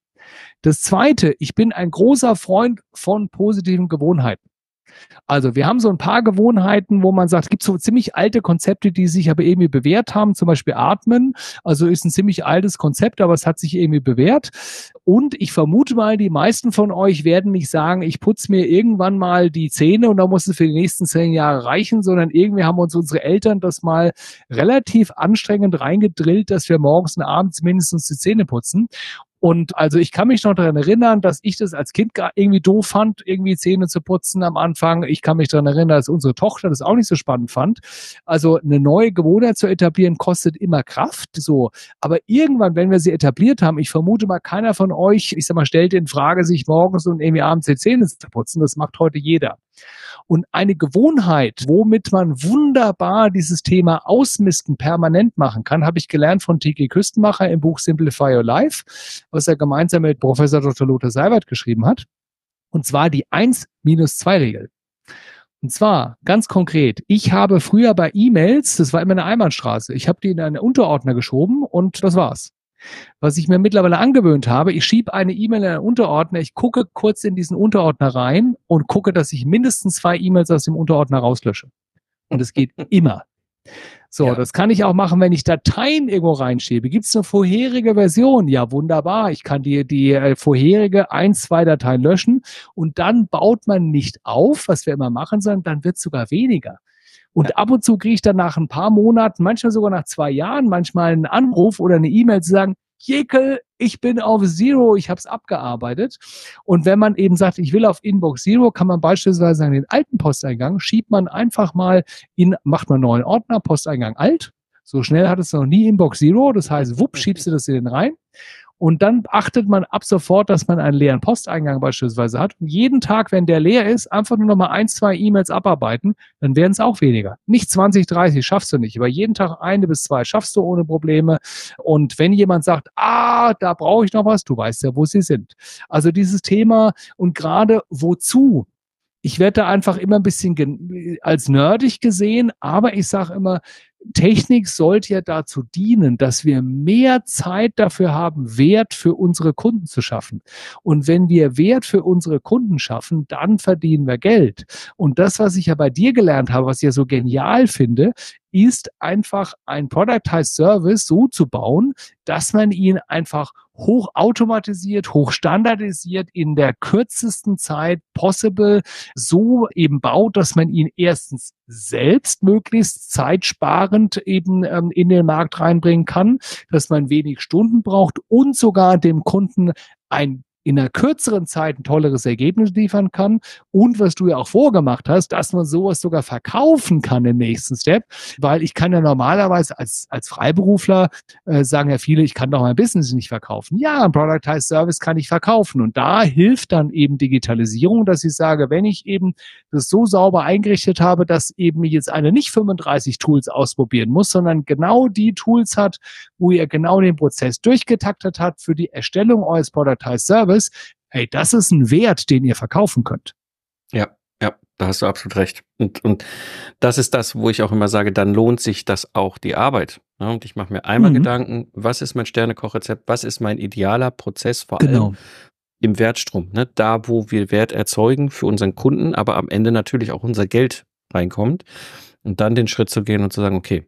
Das zweite, ich bin ein großer Freund von positiven Gewohnheiten. Also wir haben so ein paar Gewohnheiten, wo man sagt, es gibt so ziemlich alte Konzepte, die sich aber irgendwie bewährt haben, zum Beispiel Atmen. Also ist ein ziemlich altes Konzept, aber es hat sich irgendwie bewährt. Und ich vermute mal, die meisten von euch werden nicht sagen, ich putze mir irgendwann mal die Zähne und dann muss es für die nächsten zehn Jahre reichen, sondern irgendwie haben uns unsere Eltern das mal relativ anstrengend reingedrillt, dass wir morgens und abends mindestens die Zähne putzen. Und also ich kann mich noch daran erinnern, dass ich das als Kind irgendwie doof fand, irgendwie Zähne zu putzen am Anfang. Ich kann mich daran erinnern, dass unsere Tochter das auch nicht so spannend fand. Also eine neue Gewohnheit zu etablieren kostet immer Kraft, so. Aber irgendwann, wenn wir sie etabliert haben, ich vermute mal, keiner von euch, ich sag mal, stellt in Frage, sich morgens und irgendwie abends die Zähne zu putzen. Das macht heute jeder. Und eine Gewohnheit, womit man wunderbar dieses Thema Ausmisten permanent machen kann, habe ich gelernt von T.G. Küstenmacher im Buch Simplify Your Life, was er gemeinsam mit Professor Dr. Lothar Seibert geschrieben hat. Und zwar die 1-2-Regel. Und zwar ganz konkret, ich habe früher bei E-Mails, das war immer eine Einbahnstraße, ich habe die in einen Unterordner geschoben und das war's. Was ich mir mittlerweile angewöhnt habe, ich schiebe eine E-Mail in einen Unterordner, ich gucke kurz in diesen Unterordner rein und gucke, dass ich mindestens zwei E-Mails aus dem Unterordner rauslösche. Und es geht [laughs] immer. So, ja. das kann ich auch machen, wenn ich Dateien irgendwo reinschiebe. Gibt es eine vorherige Version? Ja, wunderbar. Ich kann die, die äh, vorherige ein, zwei Dateien löschen und dann baut man nicht auf, was wir immer machen, sondern dann wird sogar weniger. Und ab und zu kriege ich dann nach ein paar Monaten, manchmal sogar nach zwei Jahren, manchmal einen Anruf oder eine E-Mail zu sagen, Jekel, ich bin auf Zero, ich habe es abgearbeitet. Und wenn man eben sagt, ich will auf Inbox Zero, kann man beispielsweise an den alten Posteingang, schiebt man einfach mal in, macht man einen neuen Ordner, Posteingang alt. So schnell hat es noch nie Inbox Zero. Das heißt, wupp, schiebst du das in den rein. Und dann achtet man ab sofort, dass man einen leeren Posteingang beispielsweise hat. Und jeden Tag, wenn der leer ist, einfach nur noch mal ein, zwei E-Mails abarbeiten, dann werden es auch weniger. Nicht 20, 30 schaffst du nicht, aber jeden Tag eine bis zwei schaffst du ohne Probleme. Und wenn jemand sagt, ah, da brauche ich noch was, du weißt ja, wo sie sind. Also dieses Thema und gerade wozu ich werde da einfach immer ein bisschen als nerdig gesehen, aber ich sage immer, Technik sollte ja dazu dienen, dass wir mehr Zeit dafür haben, Wert für unsere Kunden zu schaffen. Und wenn wir Wert für unsere Kunden schaffen, dann verdienen wir Geld. Und das, was ich ja bei dir gelernt habe, was ich ja so genial finde, ist einfach ein Productized Service so zu bauen, dass man ihn einfach hochautomatisiert, hochstandardisiert in der kürzesten Zeit possible so eben baut, dass man ihn erstens selbst möglichst zeitsparend eben ähm, in den Markt reinbringen kann, dass man wenig Stunden braucht und sogar dem Kunden ein in einer kürzeren Zeit ein tolleres Ergebnis liefern kann. Und was du ja auch vorgemacht hast, dass man sowas sogar verkaufen kann im nächsten Step, weil ich kann ja normalerweise als, als Freiberufler äh, sagen ja viele, ich kann doch mein Business nicht verkaufen. Ja, ein Productized Service kann ich verkaufen. Und da hilft dann eben Digitalisierung, dass ich sage, wenn ich eben das so sauber eingerichtet habe, dass eben jetzt eine nicht 35 Tools ausprobieren muss, sondern genau die Tools hat, wo ihr genau den Prozess durchgetaktet hat für die Erstellung eures Productized Service, ist, hey, das ist ein Wert, den ihr verkaufen könnt. Ja, ja, da hast du absolut recht. Und, und das ist das, wo ich auch immer sage, dann lohnt sich das auch die Arbeit. Ja, und ich mache mir einmal mhm. Gedanken, was ist mein Sternekochrezept, was ist mein idealer Prozess vor genau. allem im Wertstrom, ne? da wo wir Wert erzeugen für unseren Kunden, aber am Ende natürlich auch unser Geld reinkommt und dann den Schritt zu gehen und zu sagen, okay,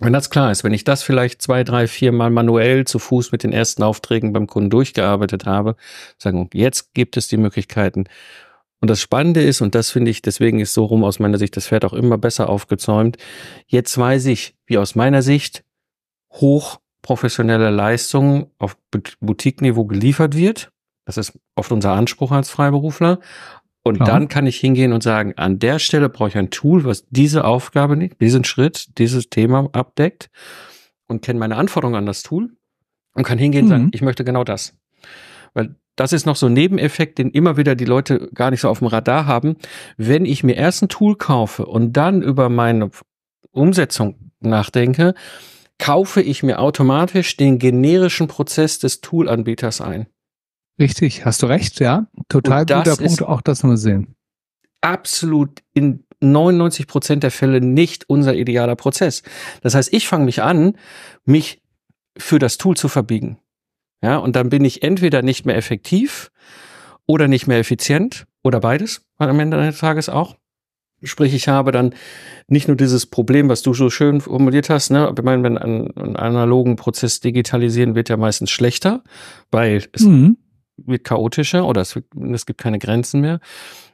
wenn das klar ist, wenn ich das vielleicht zwei, drei, vier Mal manuell zu Fuß mit den ersten Aufträgen beim Kunden durchgearbeitet habe, sagen, jetzt gibt es die Möglichkeiten. Und das Spannende ist, und das finde ich, deswegen ist so rum aus meiner Sicht das Pferd auch immer besser aufgezäumt. Jetzt weiß ich, wie aus meiner Sicht hochprofessionelle Leistungen auf Boutique-Niveau geliefert wird. Das ist oft unser Anspruch als Freiberufler. Und Klar. dann kann ich hingehen und sagen, an der Stelle brauche ich ein Tool, was diese Aufgabe nicht, diesen Schritt, dieses Thema abdeckt und kenne meine Anforderungen an das Tool und kann hingehen und sagen, mhm. ich möchte genau das. Weil das ist noch so ein Nebeneffekt, den immer wieder die Leute gar nicht so auf dem Radar haben. Wenn ich mir erst ein Tool kaufe und dann über meine Umsetzung nachdenke, kaufe ich mir automatisch den generischen Prozess des Toolanbieters ein. Richtig, hast du recht, ja. Total guter Punkt, auch das nur sehen. Absolut in 99 Prozent der Fälle nicht unser idealer Prozess. Das heißt, ich fange mich an, mich für das Tool zu verbiegen. Ja, und dann bin ich entweder nicht mehr effektiv oder nicht mehr effizient oder beides am Ende des Tages auch. Sprich, ich habe dann nicht nur dieses Problem, was du so schön formuliert hast, ne? Ich meine, wenn ein, einen analogen Prozess digitalisieren wird ja meistens schlechter, weil es mhm wird chaotischer oder es, es gibt keine Grenzen mehr,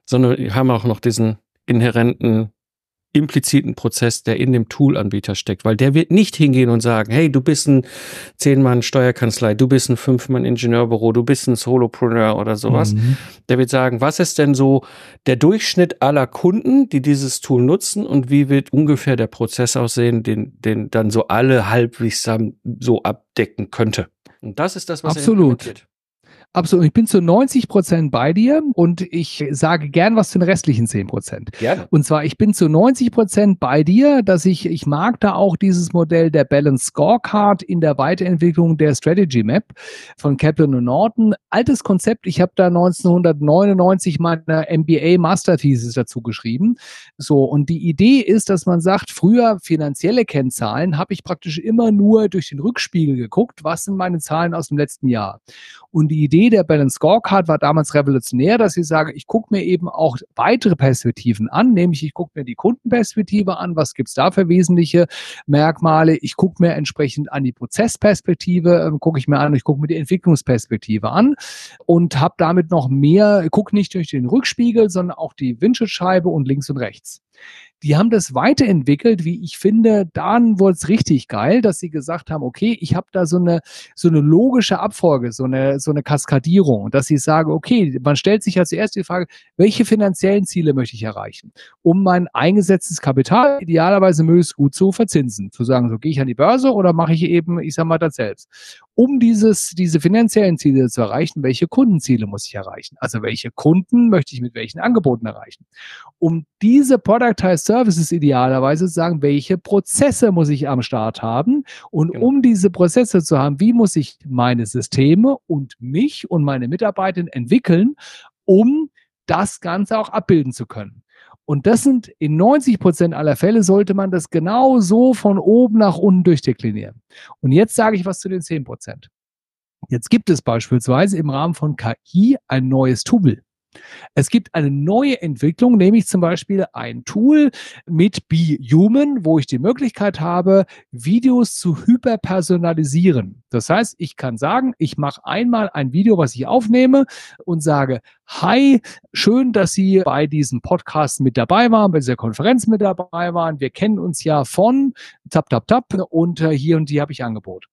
sondern wir haben auch noch diesen inhärenten impliziten Prozess, der in dem Toolanbieter steckt, weil der wird nicht hingehen und sagen, hey, du bist ein Zehn-Mann Steuerkanzlei, du bist ein Fünf-Mann Ingenieurbüro, du bist ein Solopreneur oder sowas. Mhm. Der wird sagen, was ist denn so der Durchschnitt aller Kunden, die dieses Tool nutzen und wie wird ungefähr der Prozess aussehen, den, den dann so alle halbwegs so abdecken könnte. Und das ist das, was Absolut. er Absolut. Ich bin zu 90 Prozent bei dir und ich sage gern was zu den restlichen 10 Prozent. Und zwar, ich bin zu 90 Prozent bei dir, dass ich, ich mag da auch dieses Modell der Balance Scorecard in der Weiterentwicklung der Strategy Map von Kaplan und Norton. Altes Konzept. Ich habe da 1999 meine MBA Master Thesis dazu geschrieben. So. Und die Idee ist, dass man sagt, früher finanzielle Kennzahlen habe ich praktisch immer nur durch den Rückspiegel geguckt. Was sind meine Zahlen aus dem letzten Jahr? Und die Idee der Balance Scorecard war damals revolutionär, dass ich sage, ich gucke mir eben auch weitere Perspektiven an, nämlich ich gucke mir die Kundenperspektive an, was gibt's da für wesentliche Merkmale, ich gucke mir entsprechend an die Prozessperspektive, äh, gucke ich mir an, ich gucke mir die Entwicklungsperspektive an und habe damit noch mehr, gucke nicht durch den Rückspiegel, sondern auch die Windschutzscheibe und links und rechts. Die haben das weiterentwickelt, wie ich finde, dann wurde es richtig geil, dass sie gesagt haben, okay, ich habe da so eine, so eine logische Abfolge, so eine, so eine Kaskadierung, dass sie sagen, okay, man stellt sich ja zuerst die Frage, welche finanziellen Ziele möchte ich erreichen, um mein eingesetztes Kapital idealerweise möglichst gut zu verzinsen. Zu sagen, so gehe ich an die Börse oder mache ich eben, ich sag mal, das selbst. Um dieses, diese finanziellen Ziele zu erreichen, welche Kundenziele muss ich erreichen? Also welche Kunden möchte ich mit welchen Angeboten erreichen? Um diese Productized Services idealerweise zu sagen, welche Prozesse muss ich am Start haben? Und genau. um diese Prozesse zu haben, wie muss ich meine Systeme und mich und meine Mitarbeiter entwickeln, um das Ganze auch abbilden zu können. Und das sind in 90 Prozent aller Fälle sollte man das genau so von oben nach unten durchdeklinieren. Und jetzt sage ich was zu den 10 Prozent. Jetzt gibt es beispielsweise im Rahmen von KI ein neues Tool. Es gibt eine neue Entwicklung, nämlich zum Beispiel ein Tool mit Be Human, wo ich die Möglichkeit habe, Videos zu hyperpersonalisieren. Das heißt, ich kann sagen, ich mache einmal ein Video, was ich aufnehme und sage, Hi, schön, dass Sie bei diesem Podcast mit dabei waren, bei dieser Konferenz mit dabei waren. Wir kennen uns ja von tap, tap, tap und äh, hier und die habe ich Angebot.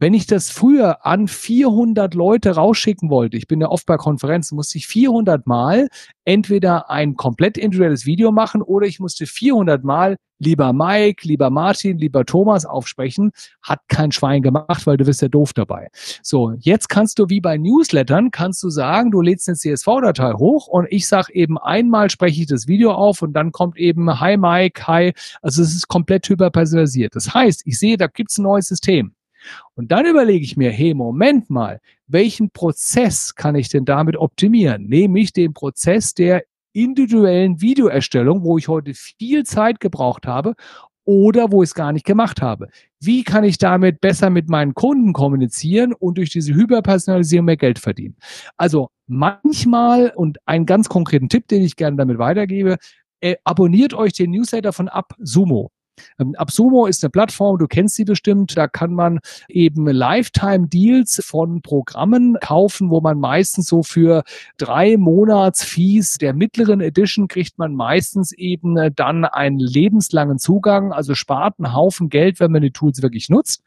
Wenn ich das früher an 400 Leute rausschicken wollte, ich bin ja oft bei Konferenzen, musste ich 400 Mal entweder ein komplett individuelles Video machen oder ich musste 400 Mal lieber Mike, lieber Martin, lieber Thomas aufsprechen. Hat kein Schwein gemacht, weil du bist ja doof dabei. So, jetzt kannst du wie bei Newslettern, kannst du sagen, du lädst eine CSV-Datei hoch und ich sage eben einmal spreche ich das Video auf und dann kommt eben Hi Mike, Hi. Also es ist komplett hyperpersonalisiert. Das heißt, ich sehe, da gibt's ein neues System. Und dann überlege ich mir, hey, Moment mal, welchen Prozess kann ich denn damit optimieren? Nämlich den Prozess der individuellen Videoerstellung, wo ich heute viel Zeit gebraucht habe oder wo ich es gar nicht gemacht habe. Wie kann ich damit besser mit meinen Kunden kommunizieren und durch diese Hyperpersonalisierung mehr Geld verdienen? Also manchmal und einen ganz konkreten Tipp, den ich gerne damit weitergebe, äh, abonniert euch den Newsletter von AppSumo. Ähm, Absumo ist eine Plattform, du kennst sie bestimmt, da kann man eben Lifetime-Deals von Programmen kaufen, wo man meistens so für drei Monatsfees der mittleren Edition kriegt man meistens eben äh, dann einen lebenslangen Zugang, also spart einen Haufen Geld, wenn man die Tools wirklich nutzt.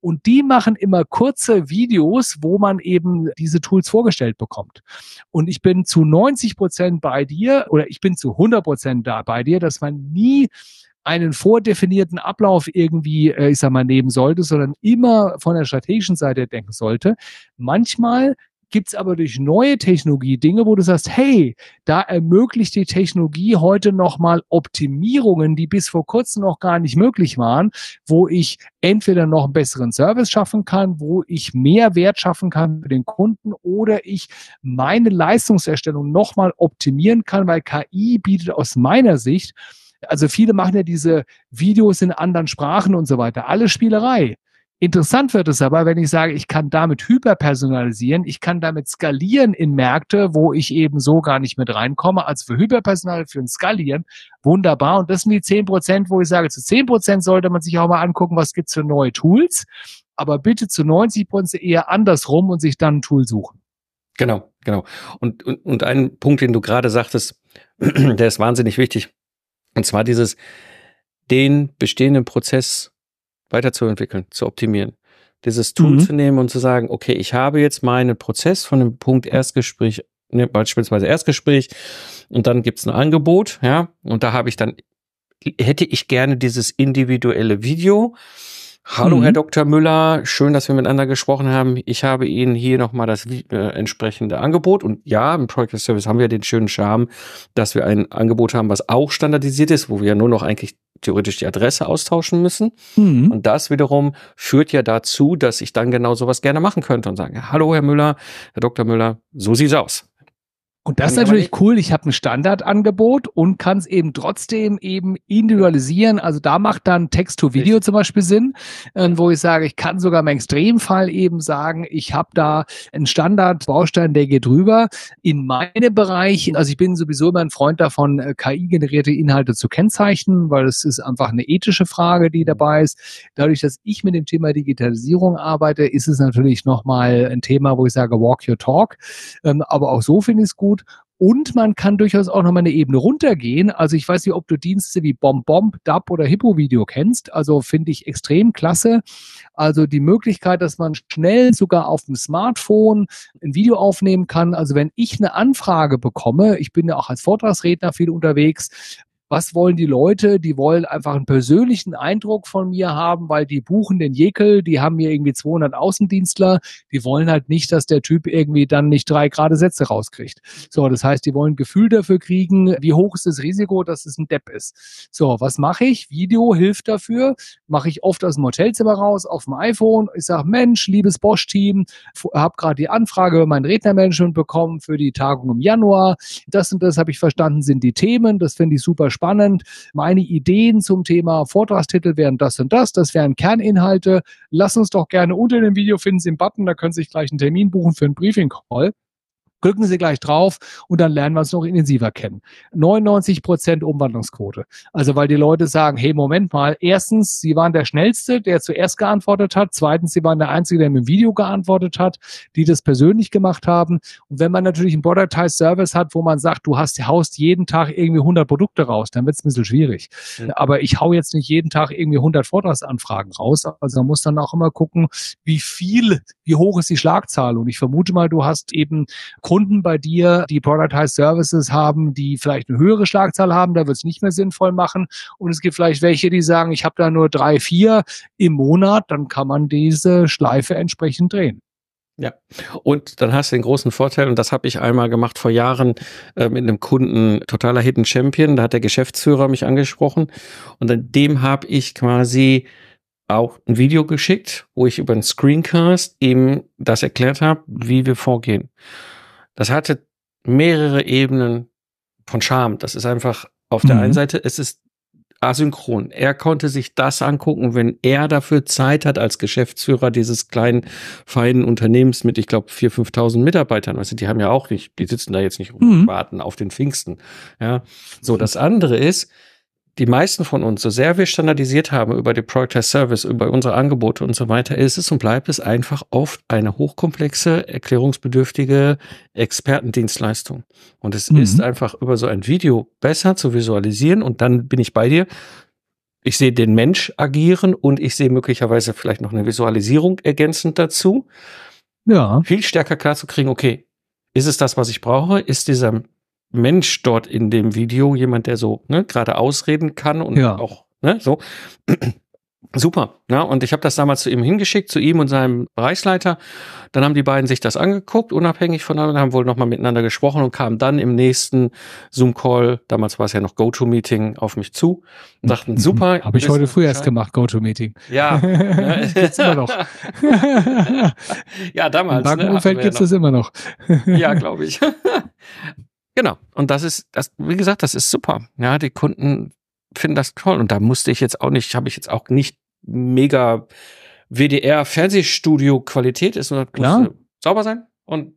Und die machen immer kurze Videos, wo man eben diese Tools vorgestellt bekommt. Und ich bin zu 90 Prozent bei dir oder ich bin zu 100 Prozent da bei dir, dass man nie einen vordefinierten Ablauf irgendwie, äh, ich sag mal, nehmen sollte, sondern immer von der strategischen Seite denken sollte. Manchmal gibt's aber durch neue Technologie Dinge, wo du sagst, hey, da ermöglicht die Technologie heute nochmal Optimierungen, die bis vor kurzem noch gar nicht möglich waren, wo ich entweder noch einen besseren Service schaffen kann, wo ich mehr Wert schaffen kann für den Kunden oder ich meine Leistungserstellung nochmal optimieren kann, weil KI bietet aus meiner Sicht also viele machen ja diese Videos in anderen Sprachen und so weiter. Alle Spielerei. Interessant wird es aber, wenn ich sage, ich kann damit hyperpersonalisieren, ich kann damit skalieren in Märkte, wo ich eben so gar nicht mit reinkomme. Also für Hyperpersonal, für ein Skalieren, wunderbar. Und das sind die zehn Prozent, wo ich sage, zu zehn Prozent sollte man sich auch mal angucken, was gibt's für neue Tools. Aber bitte zu 90 Prozent eher andersrum und sich dann ein Tool suchen. Genau, genau. Und, und, und ein Punkt, den du gerade sagtest, [clears throat] der ist wahnsinnig wichtig. Und zwar dieses, den bestehenden Prozess weiterzuentwickeln, zu optimieren. Dieses Tool mhm. zu nehmen und zu sagen, okay, ich habe jetzt meinen Prozess von dem Punkt Erstgespräch, ne, beispielsweise Erstgespräch, und dann gibt's ein Angebot, ja, und da habe ich dann, hätte ich gerne dieses individuelle Video, Hallo, mhm. Herr Dr. Müller. Schön, dass wir miteinander gesprochen haben. Ich habe Ihnen hier nochmal das äh, entsprechende Angebot. Und ja, im Project Service haben wir den schönen Charme, dass wir ein Angebot haben, was auch standardisiert ist, wo wir ja nur noch eigentlich theoretisch die Adresse austauschen müssen. Mhm. Und das wiederum führt ja dazu, dass ich dann genau sowas gerne machen könnte und sagen, hallo, Herr Müller, Herr Dr. Müller, so sieht's aus. Und das ist natürlich cool. Ich habe ein Standardangebot und kann es eben trotzdem eben individualisieren. Also da macht dann Text-to-Video zum Beispiel Sinn, äh, wo ich sage, ich kann sogar im Extremfall eben sagen, ich habe da einen Standardbaustein, der geht rüber. In meinem Bereich, also ich bin sowieso immer ein Freund davon, äh, KI-generierte Inhalte zu kennzeichnen, weil es ist einfach eine ethische Frage, die dabei ist. Dadurch, dass ich mit dem Thema Digitalisierung arbeite, ist es natürlich nochmal ein Thema, wo ich sage, walk your talk. Ähm, aber auch so finde ich es gut gut. Und man kann durchaus auch nochmal eine Ebene runtergehen. Also ich weiß nicht, ob du Dienste wie Bomb Bomb, Dub oder Hippo Video kennst. Also finde ich extrem klasse. Also die Möglichkeit, dass man schnell sogar auf dem Smartphone ein Video aufnehmen kann. Also wenn ich eine Anfrage bekomme, ich bin ja auch als Vortragsredner viel unterwegs, was wollen die Leute? Die wollen einfach einen persönlichen Eindruck von mir haben, weil die buchen den Jekyll, die haben hier irgendwie 200 Außendienstler, die wollen halt nicht, dass der Typ irgendwie dann nicht drei gerade Sätze rauskriegt. So, das heißt, die wollen ein Gefühl dafür kriegen, wie hoch ist das Risiko, dass es ein Depp ist. So, was mache ich? Video hilft dafür, mache ich oft aus dem Hotelzimmer raus, auf dem iPhone. Ich sage, Mensch, liebes Bosch-Team, habe gerade die Anfrage über mein Rednermanagement bekommen für die Tagung im Januar. Das und das habe ich verstanden, sind die Themen. Das finde ich super spannend. Meine Ideen zum Thema Vortragstitel wären das und das. Das wären Kerninhalte. Lass uns doch gerne unter dem Video finden Sie einen Button, da können Sie sich gleich einen Termin buchen für einen Briefing-Call. Drücken Sie gleich drauf und dann lernen wir es noch intensiver kennen. 99 Prozent Umwandlungsquote. Also weil die Leute sagen, hey, Moment mal, erstens, Sie waren der Schnellste, der zuerst geantwortet hat. Zweitens, Sie waren der Einzige, der mit dem Video geantwortet hat, die das persönlich gemacht haben. Und wenn man natürlich einen Productized Service hat, wo man sagt, du hast, haust jeden Tag irgendwie 100 Produkte raus, dann wird es ein bisschen schwierig. Mhm. Aber ich hau jetzt nicht jeden Tag irgendwie 100 Vortragsanfragen raus. Also man muss dann auch immer gucken, wie viel, wie hoch ist die Schlagzahl. Und ich vermute mal, du hast eben Kunden bei dir, die Productized Services haben, die vielleicht eine höhere Schlagzahl haben, da wird es nicht mehr sinnvoll machen. Und es gibt vielleicht welche, die sagen, ich habe da nur drei, vier im Monat, dann kann man diese Schleife entsprechend drehen. Ja, und dann hast du den großen Vorteil, und das habe ich einmal gemacht vor Jahren äh, mit einem Kunden, totaler Hidden Champion, da hat der Geschäftsführer mich angesprochen und an dem habe ich quasi auch ein Video geschickt, wo ich über einen Screencast eben das erklärt habe, wie wir vorgehen. Das hatte mehrere Ebenen von Charme. Das ist einfach auf der mhm. einen Seite, es ist asynchron. Er konnte sich das angucken, wenn er dafür Zeit hat als Geschäftsführer dieses kleinen, feinen Unternehmens mit, ich glaube, 4.000, 5.000 Mitarbeitern. Also die haben ja auch nicht, die sitzen da jetzt nicht rum und mhm. warten auf den Pfingsten. Ja, so das andere ist, die meisten von uns, so sehr wir standardisiert haben über die Product as Service, über unsere Angebote und so weiter, ist es und bleibt es einfach oft eine hochkomplexe, erklärungsbedürftige Expertendienstleistung. Und es mhm. ist einfach über so ein Video besser zu visualisieren und dann bin ich bei dir. Ich sehe den Mensch agieren und ich sehe möglicherweise vielleicht noch eine Visualisierung ergänzend dazu. Ja. Viel stärker klar zu kriegen, okay, ist es das, was ich brauche? Ist dieser Mensch dort in dem Video, jemand, der so ne, gerade ausreden kann und ja. auch ne, so. [clears throat] Super. Ja, und ich habe das damals zu ihm hingeschickt, zu ihm und seinem Bereichsleiter. Dann haben die beiden sich das angeguckt, unabhängig voneinander, haben wohl nochmal miteinander gesprochen und kamen dann im nächsten Zoom-Call, damals war es ja noch GoToMeeting, auf mich zu und dachten, mhm. [laughs] super. Habe ich heute früh erst gemacht, GoToMeeting. Ja. [laughs] gibt's immer noch. [laughs] ja, damals. Im Bankenumfeld ne, gibt's das immer noch. ja, glaube ich. Genau. Und das ist, das, wie gesagt, das ist super. Ja, die Kunden finden das toll. Und da musste ich jetzt auch nicht, habe ich jetzt auch nicht mega WDR Fernsehstudio Qualität ist, nur Klar. sauber sein und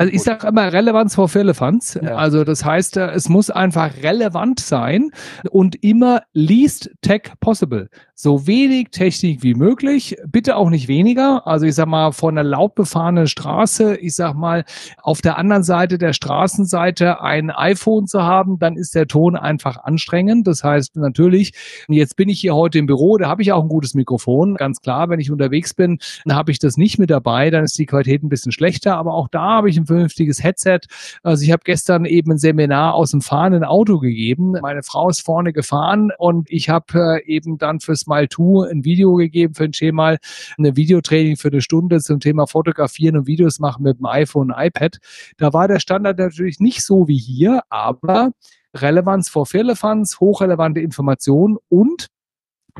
also ich sage immer Relevanz vor Firlefanz. Ja. Also das heißt, äh, es muss einfach relevant sein und immer least tech possible. So wenig Technik wie möglich, bitte auch nicht weniger. Also ich sag mal, von einer laut befahrenen Straße, ich sag mal, auf der anderen Seite der Straßenseite ein iPhone zu haben, dann ist der Ton einfach anstrengend. Das heißt natürlich, jetzt bin ich hier heute im Büro, da habe ich auch ein gutes Mikrofon. Ganz klar, wenn ich unterwegs bin, dann habe ich das nicht mit dabei, dann ist die Qualität ein bisschen schlechter. Aber auch da habe ich ein vernünftiges Headset. Also ich habe gestern eben ein Seminar aus dem fahrenden Auto gegeben. Meine Frau ist vorne gefahren und ich habe äh, eben dann für Smile 2 ein Video gegeben für ein Schema, eine Videotraining für eine Stunde zum Thema Fotografieren und Videos machen mit dem iPhone und iPad. Da war der Standard natürlich nicht so wie hier, aber Relevanz vor Firlefanz, hochrelevante Informationen und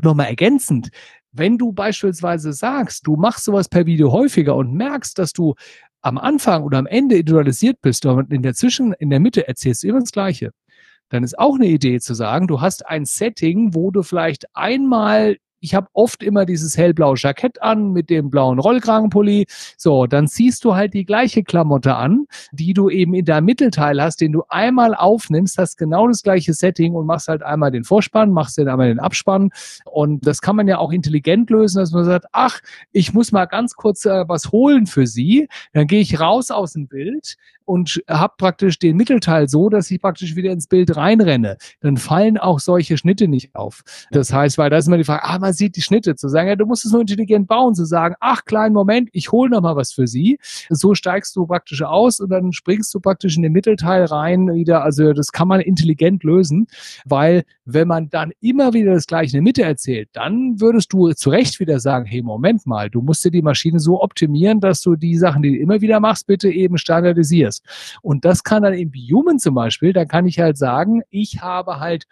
nochmal ergänzend, wenn du beispielsweise sagst, du machst sowas per Video häufiger und merkst, dass du am Anfang oder am Ende individualisiert bist und in der Zwischen, in der Mitte erzählst du immer das Gleiche, dann ist auch eine Idee zu sagen, du hast ein Setting, wo du vielleicht einmal ich habe oft immer dieses hellblaue Jackett an mit dem blauen Rollkragenpulli. So, dann ziehst du halt die gleiche Klamotte an, die du eben in deinem Mittelteil hast, den du einmal aufnimmst, hast genau das gleiche Setting und machst halt einmal den Vorspann, machst dann einmal den Abspann. Und das kann man ja auch intelligent lösen, dass man sagt, ach, ich muss mal ganz kurz äh, was holen für Sie. Dann gehe ich raus aus dem Bild, und habe praktisch den Mittelteil so, dass ich praktisch wieder ins Bild reinrenne. Dann fallen auch solche Schnitte nicht auf. Das heißt, weil da ist immer die Frage, ah, man sieht die Schnitte, zu sagen, ja, du musst es nur intelligent bauen, zu sagen, ach, kleinen Moment, ich hole noch mal was für sie. So steigst du praktisch aus und dann springst du praktisch in den Mittelteil rein wieder. Also das kann man intelligent lösen, weil wenn man dann immer wieder das gleiche in der Mitte erzählt, dann würdest du zu Recht wieder sagen, hey, Moment mal, du musst dir die Maschine so optimieren, dass du die Sachen, die du immer wieder machst, bitte eben standardisierst. Und das kann dann im Human zum Beispiel, da kann ich halt sagen, ich habe halt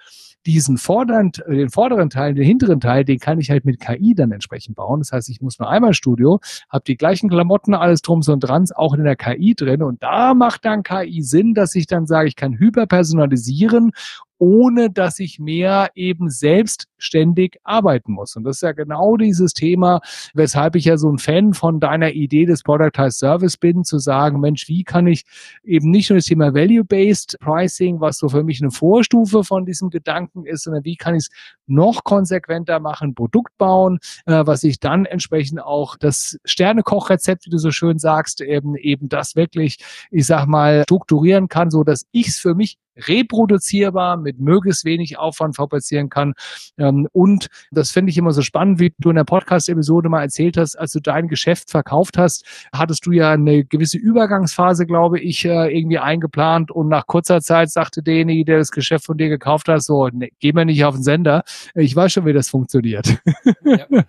diesen vorderen, den vorderen Teil, den hinteren Teil, den kann ich halt mit KI dann entsprechend bauen. Das heißt, ich muss nur einmal Studio, habe die gleichen Klamotten, alles drum und dran, auch in der KI drin. Und da macht dann KI Sinn, dass ich dann sage, ich kann hyperpersonalisieren ohne dass ich mehr eben selbstständig arbeiten muss. Und das ist ja genau dieses Thema, weshalb ich ja so ein Fan von deiner Idee des Productized Service bin, zu sagen, Mensch, wie kann ich eben nicht nur das Thema Value-Based Pricing, was so für mich eine Vorstufe von diesem Gedanken ist, sondern wie kann ich es noch konsequenter machen, Produkt bauen, äh, was ich dann entsprechend auch das Sternekochrezept, wie du so schön sagst, eben, eben das wirklich, ich sag mal, strukturieren kann, so dass ich es für mich reproduzierbar mit möglichst wenig Aufwand fabrizieren kann. Ähm, und das finde ich immer so spannend, wie du in der Podcast-Episode mal erzählt hast, als du dein Geschäft verkauft hast, hattest du ja eine gewisse Übergangsphase, glaube ich, äh, irgendwie eingeplant und nach kurzer Zeit sagte derjenige, der das Geschäft von dir gekauft hat, so, ne, geh mir nicht auf den Sender. Ich weiß schon, wie das funktioniert. Ja. [laughs]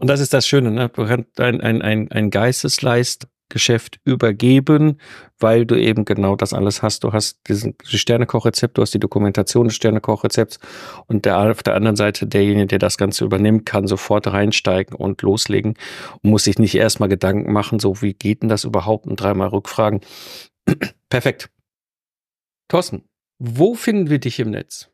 und das ist das Schöne, ne? Ein, ein, ein, ein Geistesleist Geschäft übergeben, weil du eben genau das alles hast. Du hast diesen Sternekochrezept, du hast die Dokumentation des Sternekochrezepts und der, auf der anderen Seite derjenige, der das Ganze übernimmt, kann sofort reinsteigen und loslegen und muss sich nicht erstmal Gedanken machen, so wie geht denn das überhaupt und dreimal rückfragen. [clears throat] Perfekt. Thorsten, wo finden wir dich im Netz?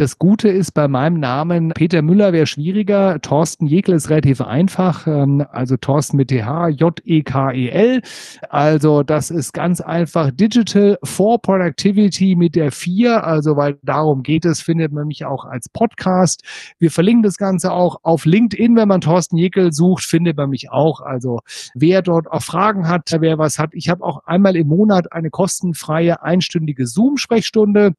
Das Gute ist bei meinem Namen, Peter Müller wäre schwieriger, Thorsten Jekel ist relativ einfach, ähm, also Thorsten mit TH, J-E-K-E-L. Also das ist ganz einfach Digital for Productivity mit der 4, also weil darum geht es, findet man mich auch als Podcast. Wir verlinken das Ganze auch auf LinkedIn, wenn man Thorsten Jekel sucht, findet man mich auch. Also wer dort auch Fragen hat, wer was hat. Ich habe auch einmal im Monat eine kostenfreie einstündige Zoom-Sprechstunde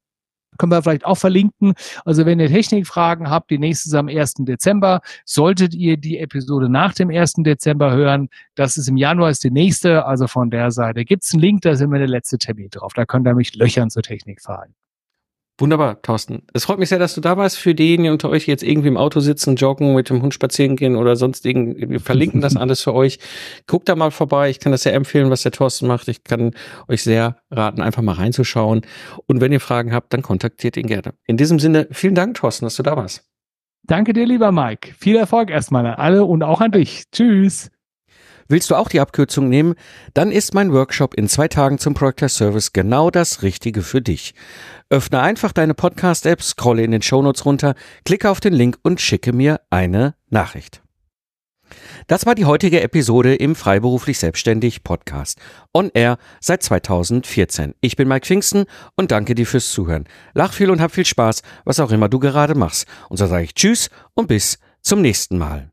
können wir vielleicht auch verlinken. Also wenn ihr Technikfragen habt, die nächste ist am 1. Dezember. Solltet ihr die Episode nach dem 1. Dezember hören, das ist im Januar ist die nächste. Also von der Seite gibt's einen Link, da ist immer der letzte Termin drauf. Da könnt ihr mich löchern zur Technikfragen. Wunderbar, Thorsten. Es freut mich sehr, dass du da warst. Für diejenigen unter euch, die jetzt irgendwie im Auto sitzen, joggen, mit dem Hund spazieren gehen oder sonst irgendwie, wir verlinken das [laughs] alles für euch. Guckt da mal vorbei. Ich kann das sehr empfehlen, was der Thorsten macht. Ich kann euch sehr raten, einfach mal reinzuschauen. Und wenn ihr Fragen habt, dann kontaktiert ihn gerne. In diesem Sinne, vielen Dank, Thorsten, dass du da warst. Danke dir, lieber Mike. Viel Erfolg erstmal an alle und auch an dich. Tschüss. Willst du auch die Abkürzung nehmen? Dann ist mein Workshop in zwei Tagen zum Project Service genau das Richtige für dich. Öffne einfach deine Podcast-App, scrolle in den Shownotes runter, klicke auf den Link und schicke mir eine Nachricht. Das war die heutige Episode im Freiberuflich Selbstständig Podcast. On Air seit 2014. Ich bin Mike Pfingsten und danke dir fürs Zuhören. Lach viel und hab viel Spaß, was auch immer du gerade machst. Und so sage ich Tschüss und bis zum nächsten Mal.